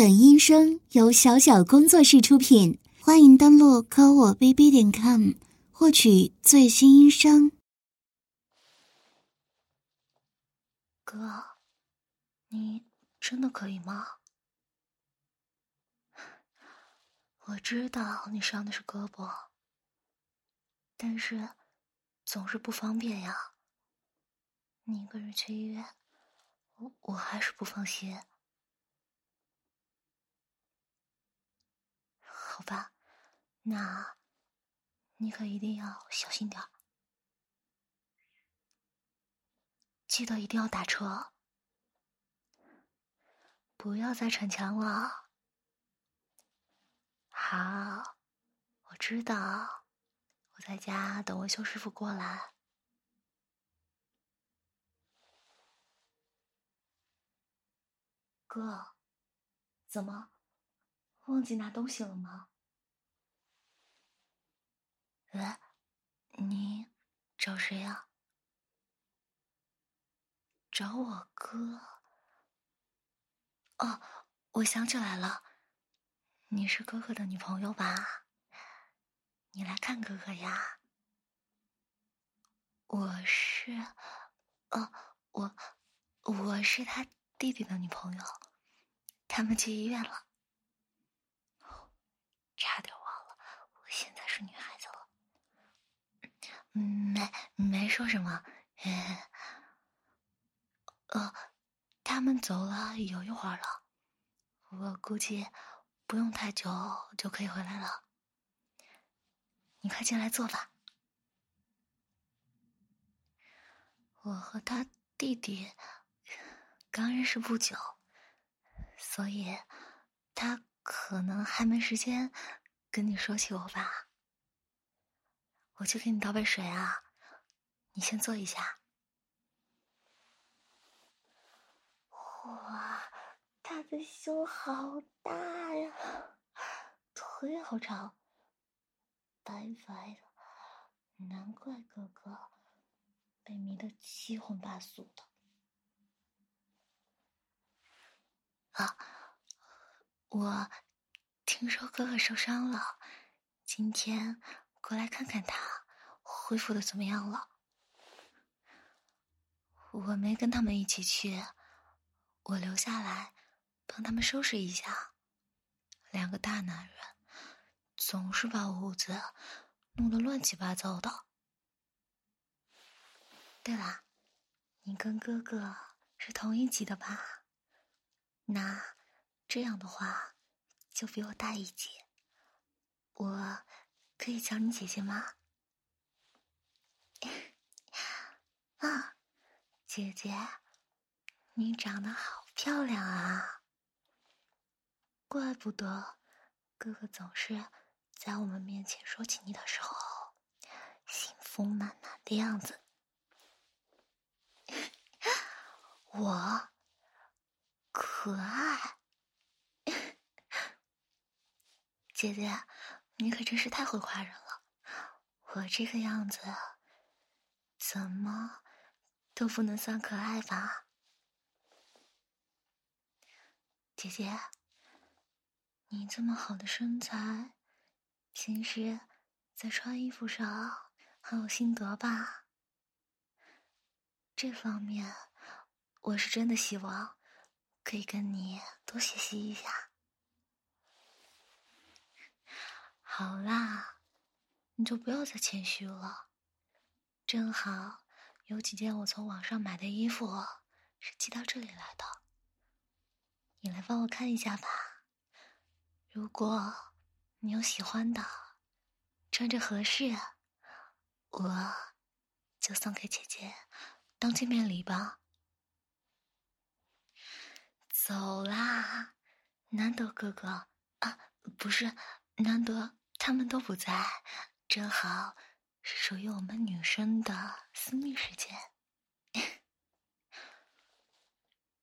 本音声由小小工作室出品，欢迎登录科我 bb 点 com 获取最新音声。哥，你真的可以吗？我知道你伤的是胳膊，但是总是不方便呀。你一个人去医院，我我还是不放心。好吧，那你可一定要小心点记得一定要打车，不要再逞强了。好，我知道，我在家等维修师傅过来。哥，怎么忘记拿东西了吗？喂，你找谁呀？找我哥。哦，我想起来了，你是哥哥的女朋友吧？你来看哥哥呀。我是，哦，我我是他弟弟的女朋友，他们去医院了。差点忘了，我现在是女孩子。没没说什么，呃，他们走了有一会儿了，我估计不用太久就可以回来了。你快进来坐吧。我和他弟弟刚认识不久，所以他可能还没时间跟你说起我吧。我去给你倒杯水啊，你先坐一下。哇，他的胸好大呀，腿好长，白白的，难怪哥哥被迷得七荤八素的。啊，我听说哥哥受伤了，今天。过来看看他恢复的怎么样了。我没跟他们一起去，我留下来帮他们收拾一下。两个大男人总是把屋子弄得乱七八糟的。对了，你跟哥哥是同一级的吧？那这样的话就比我大一级。我。可以叫你姐姐吗？啊，姐姐，你长得好漂亮啊！怪不得哥哥总是在我们面前说起你的时候，幸福满满的样子。我可爱，姐姐。你可真是太会夸人了，我这个样子怎么都不能算可爱吧？姐姐，你这么好的身材，平时在穿衣服上很有心得吧？这方面我是真的希望可以跟你多学习一下。好啦，你就不要再谦虚了。正好有几件我从网上买的衣服是寄到这里来的，你来帮我看一下吧。如果你有喜欢的，穿着合适，我就送给姐姐当见面礼吧。走啦，难得哥哥啊，不是难得。他们都不在，正好是属于我们女生的私密时间。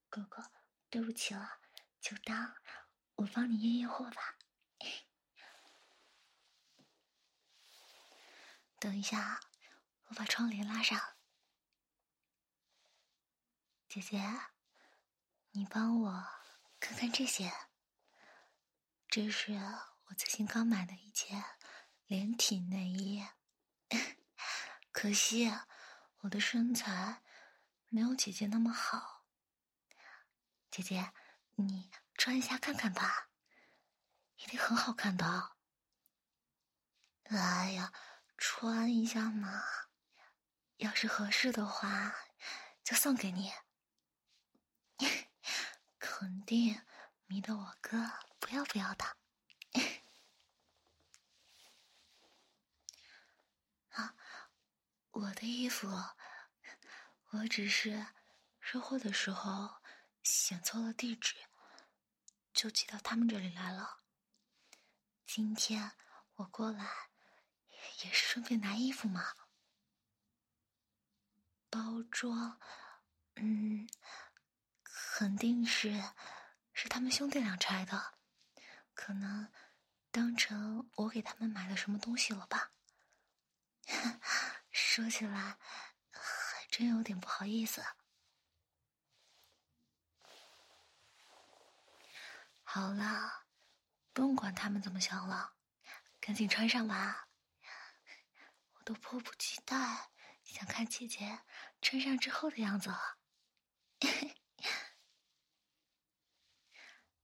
哥哥，对不起了，就当我帮你验验货吧。等一下，我把窗帘拉上。姐姐，你帮我看看这些。这是我最近刚买的一件连体内衣，可惜我的身材没有姐姐那么好。姐姐，你穿一下看看吧，一定很好看的。哎呀，穿一下嘛，要是合适的话，就送给你，肯定迷得我哥不要不要的。我的衣服，我只是收货的时候写错了地址，就寄到他们这里来了。今天我过来。也是顺便拿衣服嘛。包装，嗯，肯定是是他们兄弟俩拆的，可能当成我给他们买的什么东西了吧。说起来还真有点不好意思。好了，不用管他们怎么想了，赶紧穿上吧。我都迫不及待想看姐姐穿上之后的样子了。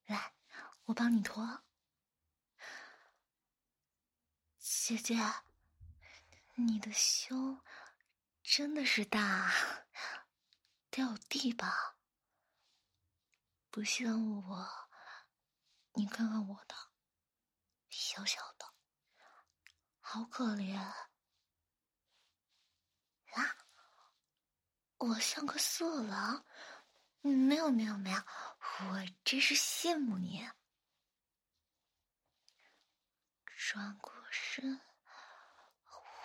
来，我帮你脱。姐姐，你的胸真的是大，掉地吧？不像我，你看看我的，小小的，好可怜。啊！我像个色狼？没有没有没有，我真是羡慕你。转过身，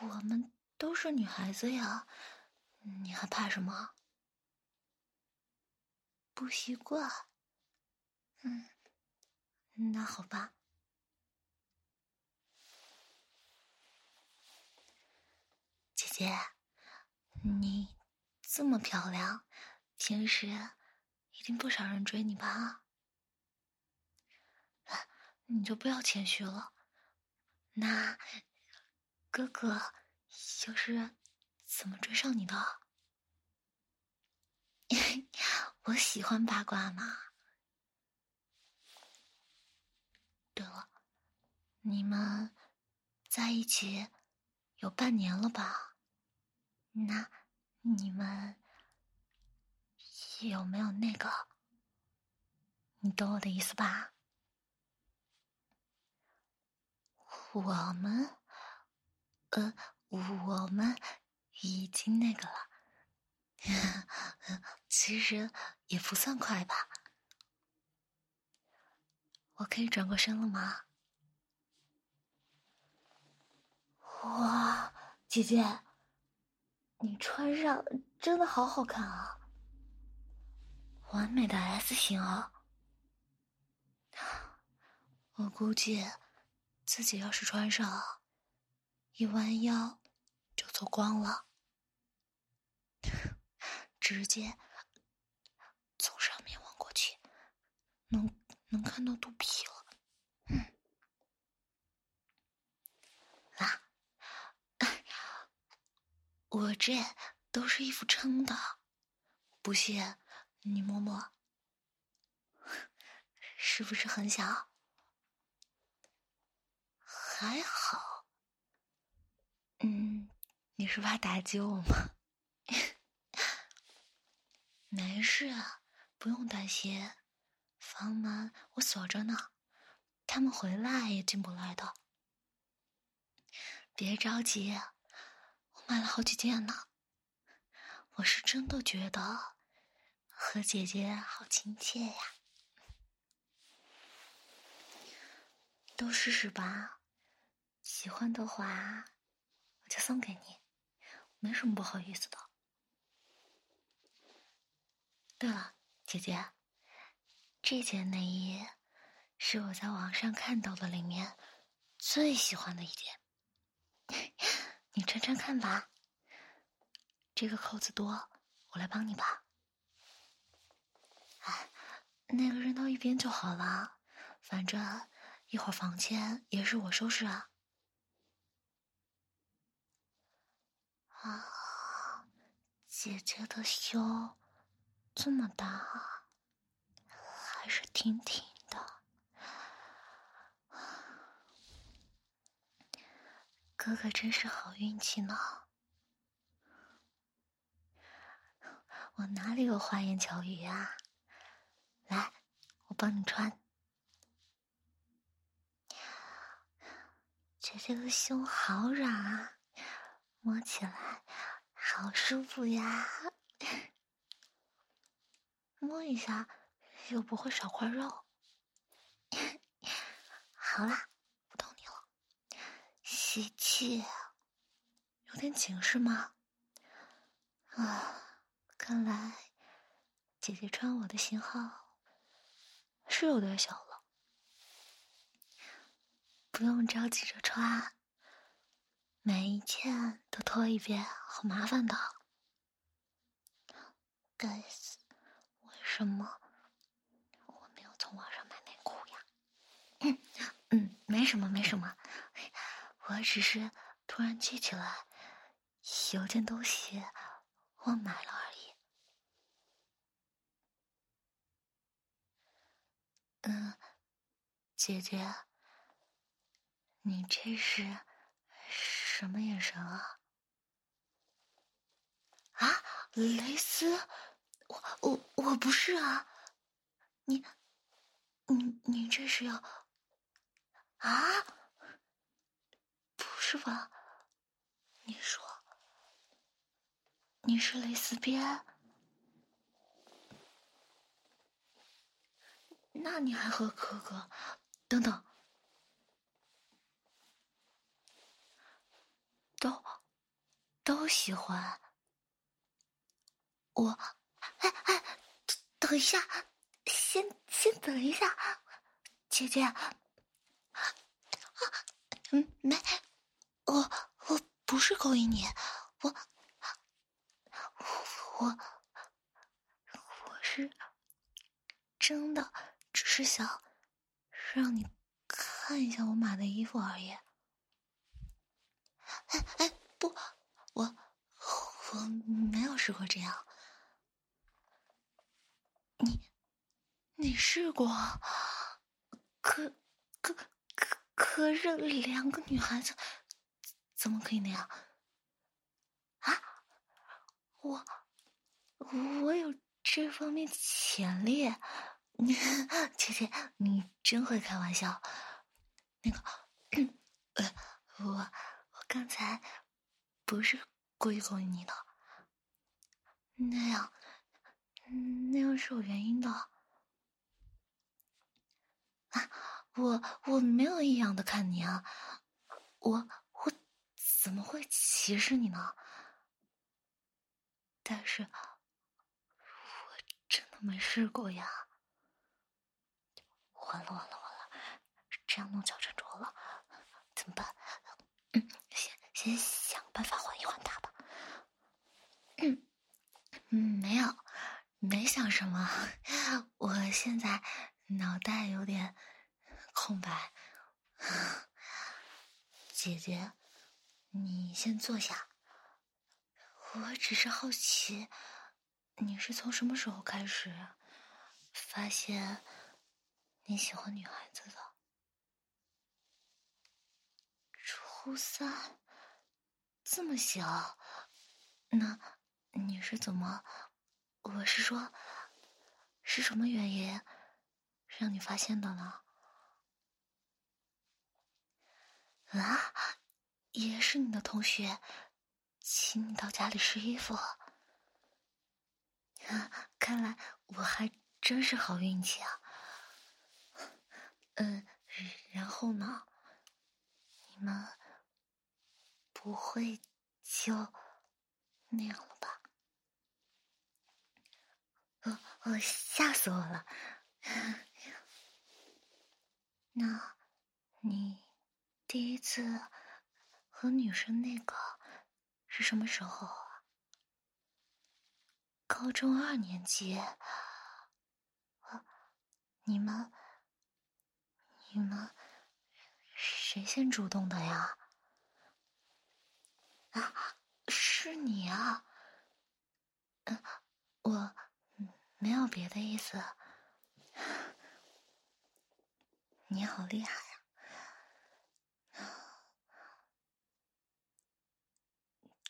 我们都是女孩子呀，你还怕什么？不习惯？嗯，那好吧，姐姐。你这么漂亮，平时一定不少人追你吧？你就不要谦虚了。那哥哥就是怎么追上你的？我喜欢八卦嘛。对了，你们在一起有半年了吧？那你们有没有那个？你懂我的意思吧？我们，呃，我们已经那个了。其实也不算快吧。我可以转过身了吗？哇，姐姐。你穿上真的好好看啊，完美的 S 型啊！我估计自己要是穿上，一弯腰就走光了，直接从上面望过去，能能看到肚皮了。嗯，啊。我这都是衣服撑的，不信你摸摸，是不是很小？还好，嗯，你是怕打击我吗？没事，不用担心，房门我锁着呢，他们回来也进不来的。别着急。我买了好几件呢，我是真的觉得和姐姐好亲切呀，都试试吧，喜欢的话就送给你，没什么不好意思的。对了，姐姐，这件内衣是我在网上看到的里面最喜欢的一件。你穿穿看吧，这个扣子多，我来帮你吧。哎，那个扔到一边就好了，反正一会儿房间也是我收拾啊。啊，姐姐的胸这么大，还是挺挺的。哥哥真是好运气呢。我哪里有花言巧语啊？来，我帮你穿。姐姐的胸好软啊，摸起来好舒服呀。摸一下又不会少块肉。好啦，不逗你了。吸气，有点紧是吗？啊，看来姐姐穿我的型号是有点小了。不用着急着穿，每一件都脱一遍，好麻烦的。该死，为什么我没有从网上买内裤呀？嗯，没什么没什么，我只是突然记起来有件东西忘买了而已。嗯，姐姐。你这是什么眼神啊？啊，蕾丝，我我我不是啊！你你你这是要啊？不是吧？你说你是蕾丝边？那你还和哥哥？等等。都都喜欢我，哎哎，等一下，先先等一下，姐姐，啊，嗯，没，我我不是勾引你，我我我是真的，只是想让你看一下我买的衣服而已。哎哎不，我我没有试过这样。你你试过？可可可可是两个女孩子怎么可以那样？啊？我我有这方面潜力？姐姐，你真会开玩笑。那个，呃，我。刚才不是故意勾引你的，那样那样是有原因的。啊，我我没有异样的看你啊，我我怎么会歧视你呢？但是我真的没试过呀。完了完了完了，这样弄脚沉着了，怎么办？先想办法缓一缓他吧。嗯，没有，没想什么。我现在脑袋有点空白。姐姐，你先坐下。我只是好奇，你是从什么时候开始发现你喜欢女孩子的？初三。这么小，那你是怎么？我是说，是什么原因让你发现的呢？啊，也是你的同学请你到家里试衣服，啊，看来我还真是好运气啊。嗯，然后呢？你们？不会就那样了吧？我我吓死我了！那，你第一次和女生那个是什么时候啊？高中二年级？你们你们谁先主动的呀？啊，是你啊！嗯，我没有别的意思。你好厉害呀！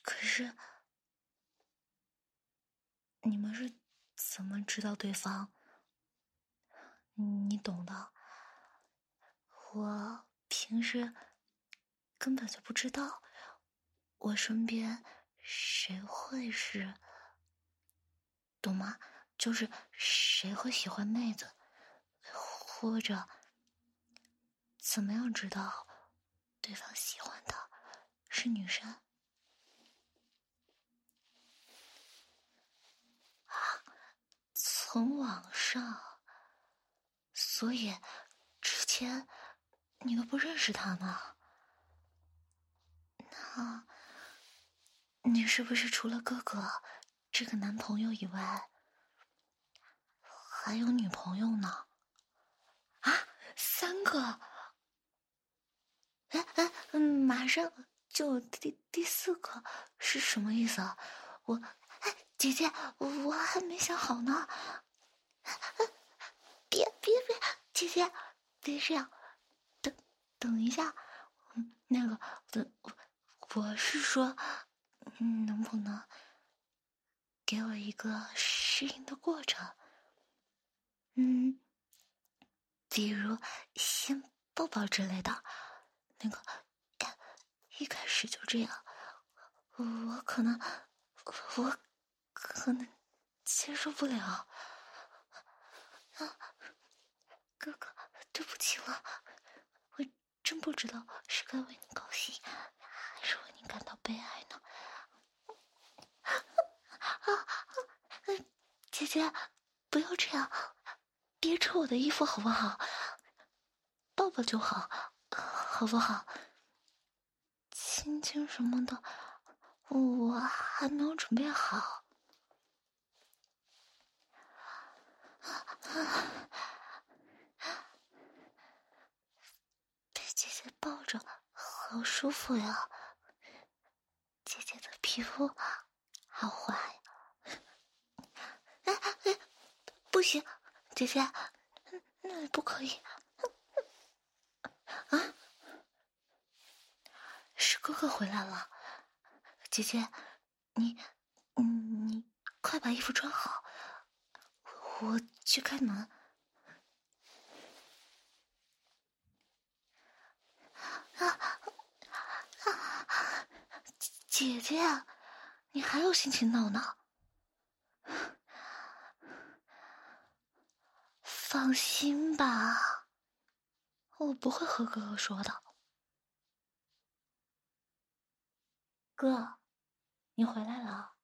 可是，你们是怎么知道对方？你懂的。我平时根本就不知道，我身边谁会是，懂吗？就是谁会喜欢妹子，或者怎么样知道对方喜欢的是女生？啊，从网上，所以之前。你都不认识他吗？那，你是不是除了哥哥这个男朋友以外，还有女朋友呢？啊，三个！哎哎，马上就第第四个是什么意思啊？我，哎，姐姐，我还没想好呢。别别别，姐姐，别这样。等一下，那个，我我是说，能不能给我一个适应的过程？嗯，比如先抱抱之类的。那个，一开始就这样，我可能，我可能接受不了。啊，哥哥，对不起了。我真不知道是该为你高兴，还是为你感到悲哀呢？啊，姐姐，不要这样，别扯我的衣服好不好？抱抱就好，好不好？亲亲什么的，我还没有准备好。被姐姐抱着好舒服呀，姐姐的皮肤好滑呀！哎哎，不行，姐姐，那不可以！啊，是哥哥回来了，姐姐，你，你快把衣服穿好，我去开门。啊啊！姐姐，你还有心情闹呢？放心吧，我不会和哥哥说的。哥，你回来了。